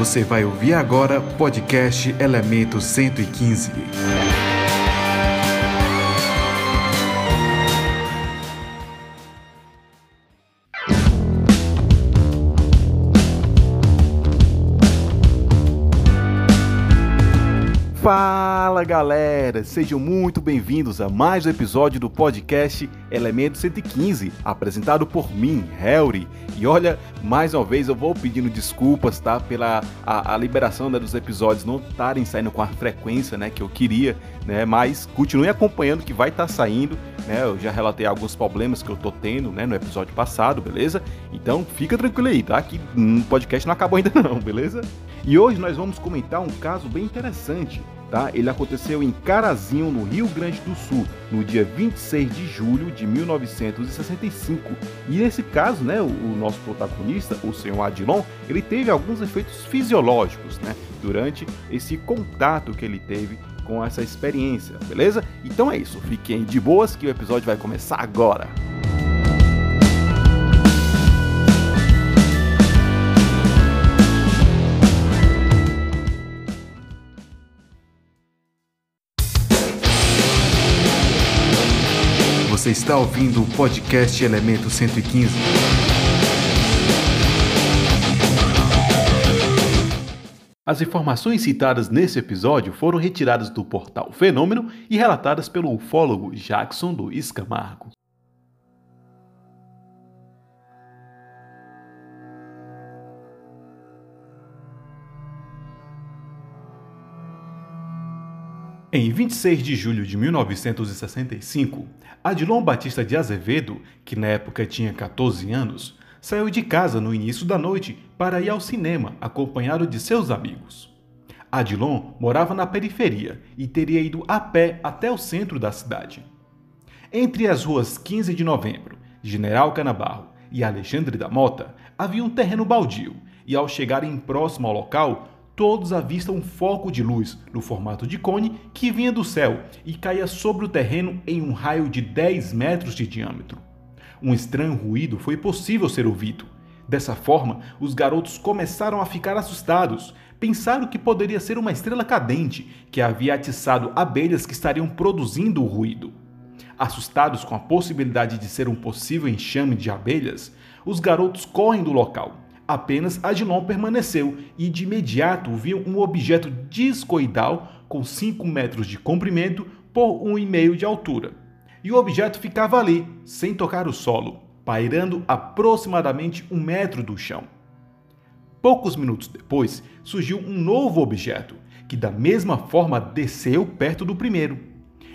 Você vai ouvir agora podcast Elemento 115. Fala galera, sejam muito bem-vindos a mais um episódio do podcast Elemento 115, apresentado por mim, Harry. E olha, mais uma vez eu vou pedindo desculpas, tá, pela a, a liberação né, dos episódios não estarem saindo com a frequência, né, que eu queria, né, mas continue acompanhando que vai estar tá saindo, né, eu já relatei alguns problemas que eu tô tendo, né, no episódio passado, beleza? Então fica tranquilo aí, tá, que o um podcast não acabou ainda não, beleza? E hoje nós vamos comentar um caso bem interessante Tá? Ele aconteceu em Carazinho, no Rio Grande do Sul, no dia 26 de julho de 1965. E nesse caso, né, o, o nosso protagonista, o senhor Adilon, ele teve alguns efeitos fisiológicos né, durante esse contato que ele teve com essa experiência, beleza? Então é isso, fiquem de boas que o episódio vai começar agora. Você está ouvindo o podcast Elemento 115. As informações citadas nesse episódio foram retiradas do portal Fenômeno e relatadas pelo ufólogo Jackson Luiz Camargo. Em 26 de julho de 1965, Adilon Batista de Azevedo, que na época tinha 14 anos, saiu de casa no início da noite para ir ao cinema acompanhado de seus amigos. Adilon morava na periferia e teria ido a pé até o centro da cidade. Entre as ruas 15 de Novembro, General Canabarro e Alexandre da Mota havia um terreno baldio, e ao chegarem próximo ao local, todos avistam um foco de luz no formato de cone que vinha do céu e caía sobre o terreno em um raio de 10 metros de diâmetro. Um estranho ruído foi possível ser ouvido. Dessa forma, os garotos começaram a ficar assustados. Pensaram que poderia ser uma estrela cadente que havia atiçado abelhas que estariam produzindo o ruído. Assustados com a possibilidade de ser um possível enxame de abelhas, os garotos correm do local Apenas Adilon permaneceu e de imediato viu um objeto discoidal com 5 metros de comprimento por 1,5 de altura. E o objeto ficava ali, sem tocar o solo, pairando aproximadamente um metro do chão. Poucos minutos depois, surgiu um novo objeto, que da mesma forma desceu perto do primeiro.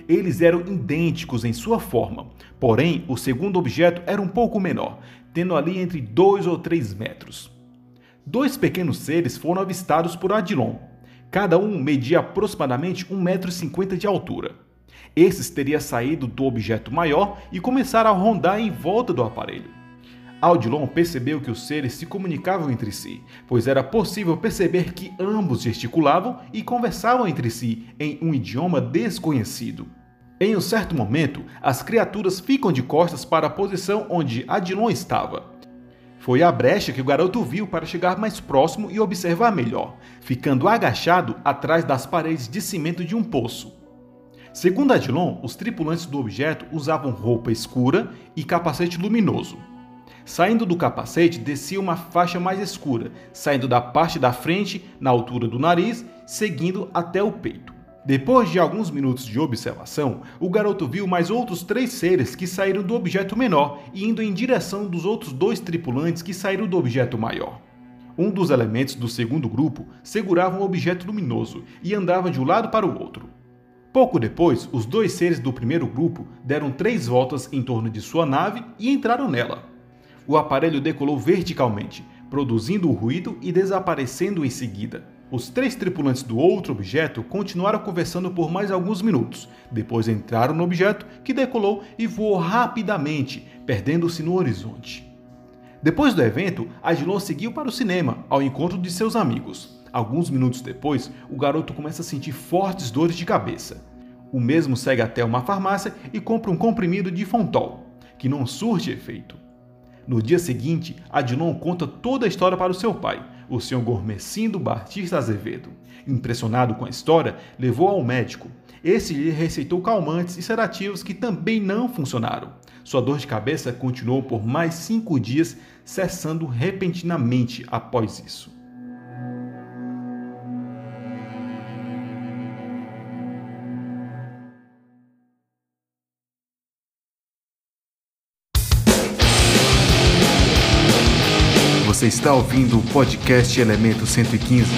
Eles eram idênticos em sua forma, porém o segundo objeto era um pouco menor, tendo ali entre 2 ou 3 metros. Dois pequenos seres foram avistados por Adilon. Cada um media aproximadamente 1,50m de altura. Esses teriam saído do objeto maior e começaram a rondar em volta do aparelho. Aldilon percebeu que os seres se comunicavam entre si, pois era possível perceber que ambos gesticulavam e conversavam entre si em um idioma desconhecido. Em um certo momento, as criaturas ficam de costas para a posição onde Adilon estava. Foi a brecha que o garoto viu para chegar mais próximo e observar melhor, ficando agachado atrás das paredes de cimento de um poço. Segundo Adilon, os tripulantes do objeto usavam roupa escura e capacete luminoso. Saindo do capacete, descia uma faixa mais escura, saindo da parte da frente, na altura do nariz, seguindo até o peito. Depois de alguns minutos de observação, o garoto viu mais outros três seres que saíram do objeto menor e indo em direção dos outros dois tripulantes que saíram do objeto maior. Um dos elementos do segundo grupo segurava um objeto luminoso e andava de um lado para o outro. Pouco depois, os dois seres do primeiro grupo deram três voltas em torno de sua nave e entraram nela. O aparelho decolou verticalmente, produzindo o ruído e desaparecendo em seguida. Os três tripulantes do outro objeto continuaram conversando por mais alguns minutos. Depois entraram no objeto, que decolou e voou rapidamente, perdendo-se no horizonte. Depois do evento, Adilon seguiu para o cinema, ao encontro de seus amigos. Alguns minutos depois, o garoto começa a sentir fortes dores de cabeça. O mesmo segue até uma farmácia e compra um comprimido de Fontol, que não surge efeito. No dia seguinte, Adilon conta toda a história para o seu pai, o Sr. Gormecindo Batista Azevedo. Impressionado com a história, levou ao médico. Esse lhe receitou calmantes e sedativos que também não funcionaram. Sua dor de cabeça continuou por mais cinco dias, cessando repentinamente após isso. Você está ouvindo o podcast Elemento 115.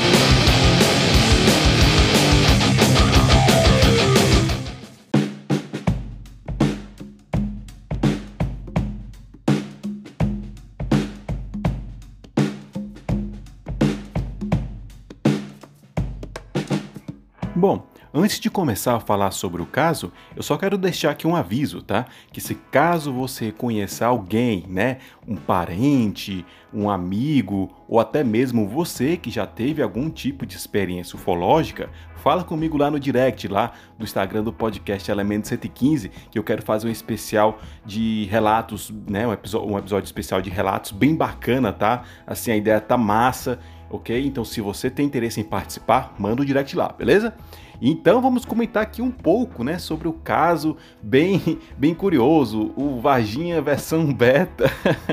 Antes de começar a falar sobre o caso, eu só quero deixar aqui um aviso, tá? Que se caso você conhecer alguém, né, um parente, um amigo ou até mesmo você que já teve algum tipo de experiência ufológica, fala comigo lá no direct lá do Instagram do podcast Elemento 115, que eu quero fazer um especial de relatos, né, um episódio, um episódio especial de relatos bem bacana, tá? Assim a ideia tá massa, OK? Então se você tem interesse em participar, manda o direct lá, beleza? Então vamos comentar aqui um pouco, né, sobre o caso bem, bem curioso, o Varginha versão beta.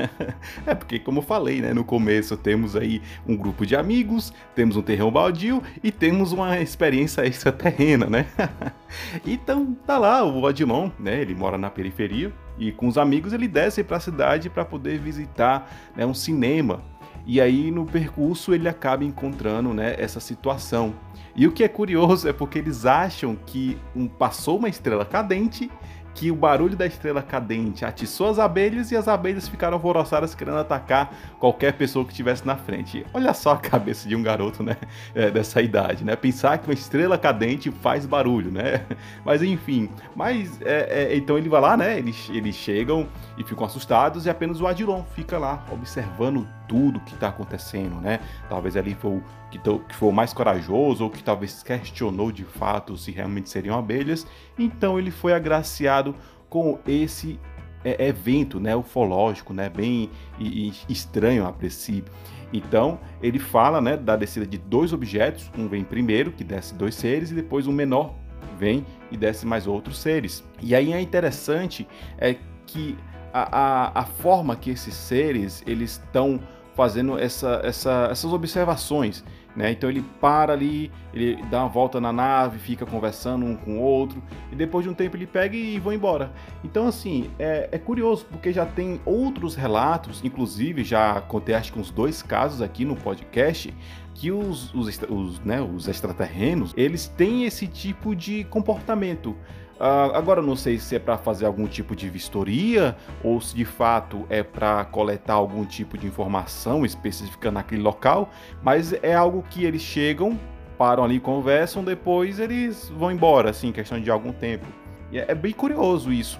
é porque como eu falei, né, no começo temos aí um grupo de amigos, temos um terreno baldio e temos uma experiência extraterrena, né? então tá lá o Odilon, né, ele mora na periferia e com os amigos ele desce para a cidade para poder visitar né, um cinema. E aí no percurso ele acaba encontrando né, essa situação e o que é curioso é porque eles acham que um, passou uma estrela cadente que o barulho da estrela cadente atiçou as abelhas e as abelhas ficaram alvoroçadas querendo atacar qualquer pessoa que estivesse na frente. Olha só a cabeça de um garoto, né, é, dessa idade, né? Pensar que uma estrela cadente faz barulho, né? Mas enfim, mas é, é, então ele vai lá, né? Eles, eles chegam e ficam assustados e apenas o Adilon fica lá observando tudo que está acontecendo, né? Talvez ali foi o que, que foi o mais corajoso ou que talvez questionou de fato se realmente seriam abelhas. Então ele foi agraciado com esse é, evento, né, ufológico, né, bem e, e estranho a princípio. Então ele fala, né, da descida de dois objetos, um vem primeiro que desce dois seres e depois um menor vem e desce mais outros seres. E aí é interessante é que a, a, a forma que esses seres eles estão fazendo essa, essa, essas observações. Né? Então ele para ali, ele dá uma volta na nave, fica conversando um com o outro, e depois de um tempo ele pega e vai embora. Então, assim, é, é curioso, porque já tem outros relatos, inclusive já contei acho que uns dois casos aqui no podcast, que os, os, os, né, os extraterrenos, eles têm esse tipo de comportamento. Uh, agora não sei se é para fazer algum tipo de vistoria ou se de fato é para coletar algum tipo de informação específica naquele local, mas é algo que eles chegam, param ali, conversam, depois eles vão embora, assim, questão de algum tempo. E é, é bem curioso isso.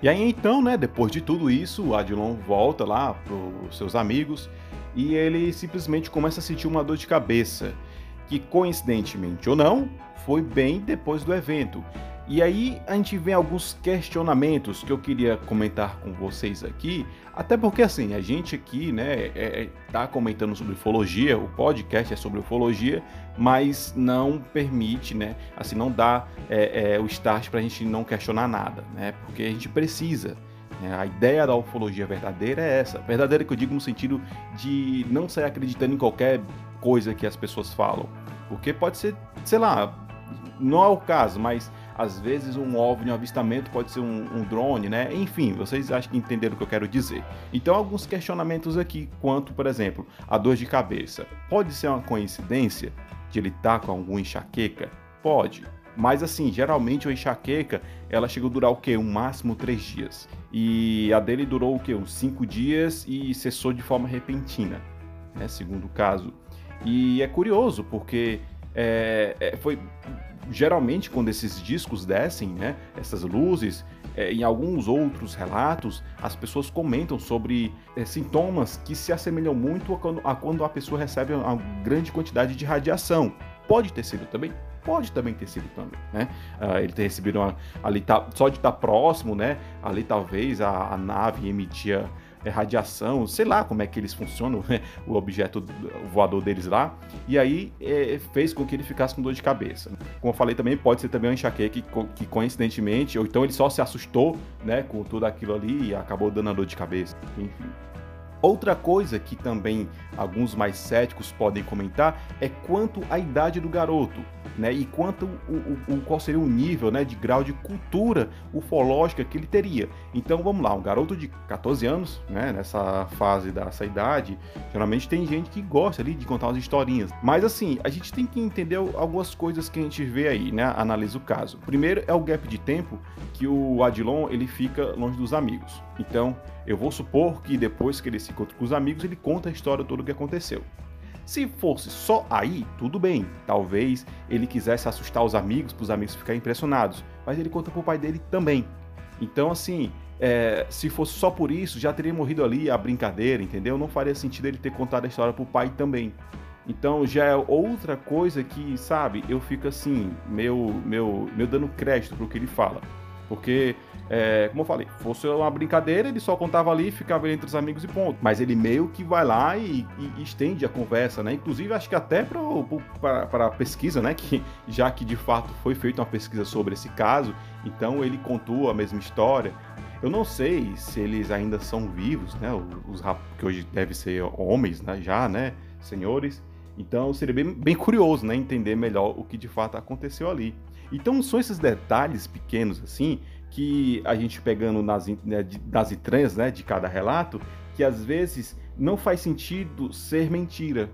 E aí então, né, depois de tudo isso, Adilon volta lá para os seus amigos e ele simplesmente começa a sentir uma dor de cabeça, que coincidentemente ou não, foi bem depois do evento. E aí a gente vê alguns questionamentos que eu queria comentar com vocês aqui, até porque assim, a gente aqui, né, é, é, tá comentando sobre ufologia, o podcast é sobre ufologia, mas não permite, né, assim, não dá é, é, o start para a gente não questionar nada, né, porque a gente precisa. Né, a ideia da ufologia verdadeira é essa, verdadeira que eu digo no sentido de não sair acreditando em qualquer coisa que as pessoas falam, porque pode ser, sei lá, não é o caso, mas às vezes um OVNI, um avistamento pode ser um, um, drone, né? Enfim, vocês acham que entenderam o que eu quero dizer. Então, alguns questionamentos aqui, quanto, por exemplo, a dor de cabeça. Pode ser uma coincidência de ele estar tá com alguma enxaqueca? Pode. Mas assim, geralmente a enxaqueca, ela chegou a durar o quê? Um máximo três dias. E a dele durou o quê? Uns cinco dias e cessou de forma repentina, né? Segundo o caso. E é curioso, porque é, é, foi geralmente quando esses discos descem, né, essas luzes, é, em alguns outros relatos, as pessoas comentam sobre é, sintomas que se assemelham muito a quando, a quando a pessoa recebe uma grande quantidade de radiação. Pode ter sido também? Pode também ter sido também, né? Uh, ele ter recebido uma, ali tá, só de estar próximo, né? Ali talvez a, a nave emitia é, radiação, sei lá como é que eles funcionam, o objeto voador deles lá, e aí é, fez com que ele ficasse com dor de cabeça. Como eu falei também, pode ser também uma enxaqueca que, que coincidentemente, ou então ele só se assustou né, com tudo aquilo ali e acabou dando a dor de cabeça. Enfim. Outra coisa que também alguns mais céticos podem comentar é quanto à idade do garoto, né? E quanto o, o, qual seria o nível, né, de grau de cultura ufológica que ele teria. Então vamos lá, um garoto de 14 anos, né, nessa fase dessa idade, geralmente tem gente que gosta ali de contar umas historinhas. Mas assim, a gente tem que entender algumas coisas que a gente vê aí, né? Analisa o caso. Primeiro é o gap de tempo que o Adilon ele fica longe dos amigos. Então, eu vou supor que depois que ele se encontra com os amigos, ele conta a história toda o que aconteceu. Se fosse só aí, tudo bem. Talvez ele quisesse assustar os amigos, para os amigos ficarem impressionados. Mas ele conta para o pai dele também. Então, assim, é, se fosse só por isso, já teria morrido ali a brincadeira, entendeu? Não faria sentido ele ter contado a história para o pai também. Então já é outra coisa que, sabe, eu fico assim, meu, meu, meu dando crédito pro que ele fala. Porque é, como eu falei, fosse uma brincadeira, ele só contava ali, ficava entre os amigos e ponto. Mas ele meio que vai lá e, e, e estende a conversa, né? Inclusive, acho que até para a pesquisa, né? Que, já que de fato foi feita uma pesquisa sobre esse caso, então ele contou a mesma história. Eu não sei se eles ainda são vivos, né? Os, os que hoje devem ser homens, né? Já, né? Senhores. Então seria bem, bem curioso, né? Entender melhor o que de fato aconteceu ali. Então são esses detalhes pequenos assim que a gente pegando nas, né, das entranhas né, de cada relato, que às vezes não faz sentido ser mentira.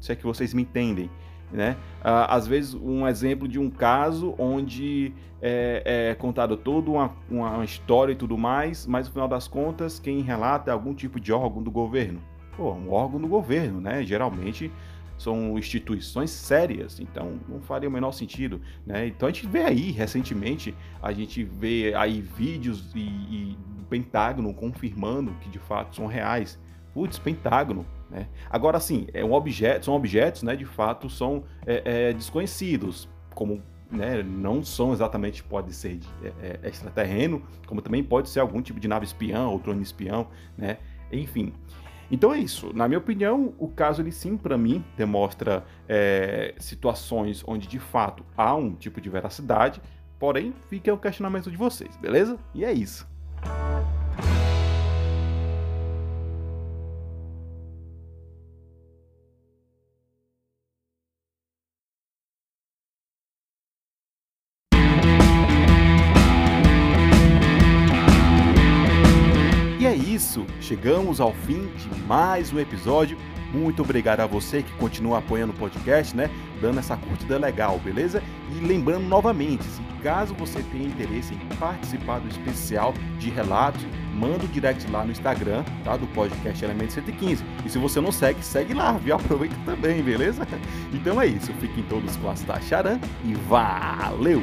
Se é que vocês me entendem. Né? Às vezes, um exemplo de um caso onde é, é contado toda uma, uma história e tudo mais, mas no final das contas, quem relata é algum tipo de órgão do governo. Pô, um órgão do governo, né? Geralmente são instituições sérias, então não faria o menor sentido, né? Então a gente vê aí, recentemente, a gente vê aí vídeos e, e Pentágono confirmando que de fato são reais. Putz, Pentágono, né? Agora sim, é um objeto, são objetos, né? De fato são é, é, desconhecidos, como né, não são exatamente, pode ser é, é, extraterreno, como também pode ser algum tipo de nave espião ou drone espião, né? Enfim, então é isso. Na minha opinião, o caso ele sim, para mim, demonstra é, situações onde de fato há um tipo de veracidade, porém fica o questionamento de vocês, beleza? E é isso. Isso, chegamos ao fim de mais um episódio. Muito obrigado a você que continua apoiando o podcast, né? Dando essa curtida legal, beleza? E lembrando novamente, se caso você tenha interesse em participar do especial de relatos, manda o direct lá no Instagram, tá? Do podcast Elemento 115. E se você não segue, segue lá, viu? Aproveita também, beleza? Então é isso. Fiquem todos com a Charan e valeu!